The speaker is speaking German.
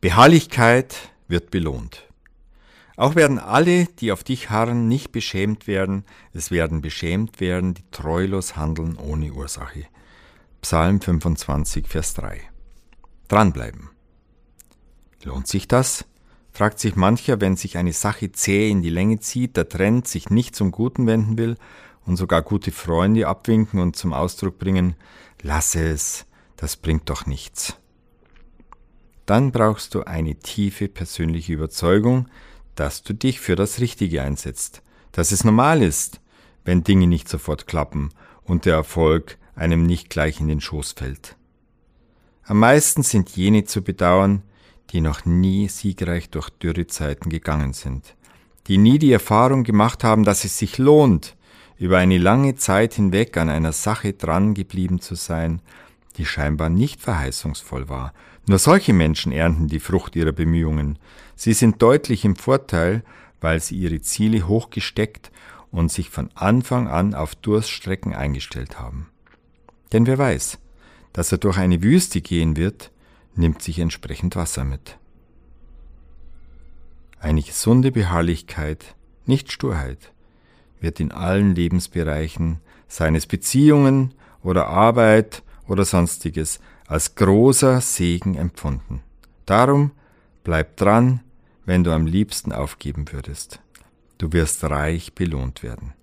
Beharrlichkeit wird belohnt. Auch werden alle, die auf dich harren, nicht beschämt werden, es werden beschämt werden, die treulos handeln ohne Ursache. Psalm 25, Vers 3. Dranbleiben. Lohnt sich das? fragt sich mancher, wenn sich eine Sache zäh in die Länge zieht, der Trend sich nicht zum Guten wenden will und sogar gute Freunde abwinken und zum Ausdruck bringen, lasse es, das bringt doch nichts. Dann brauchst du eine tiefe persönliche Überzeugung, dass du dich für das Richtige einsetzt, dass es normal ist, wenn Dinge nicht sofort klappen und der Erfolg einem nicht gleich in den Schoß fällt. Am meisten sind jene zu bedauern, die noch nie siegreich durch Dürrezeiten gegangen sind, die nie die Erfahrung gemacht haben, dass es sich lohnt, über eine lange Zeit hinweg an einer Sache dran geblieben zu sein, die scheinbar nicht verheißungsvoll war. Nur solche Menschen ernten die Frucht ihrer Bemühungen. Sie sind deutlich im Vorteil, weil sie ihre Ziele hochgesteckt und sich von Anfang an auf Durststrecken eingestellt haben. Denn wer weiß, dass er durch eine Wüste gehen wird, nimmt sich entsprechend Wasser mit. Eine gesunde Beharrlichkeit, nicht Sturheit, wird in allen Lebensbereichen seines Beziehungen oder Arbeit oder sonstiges als großer Segen empfunden. Darum bleib dran, wenn du am liebsten aufgeben würdest. Du wirst reich belohnt werden.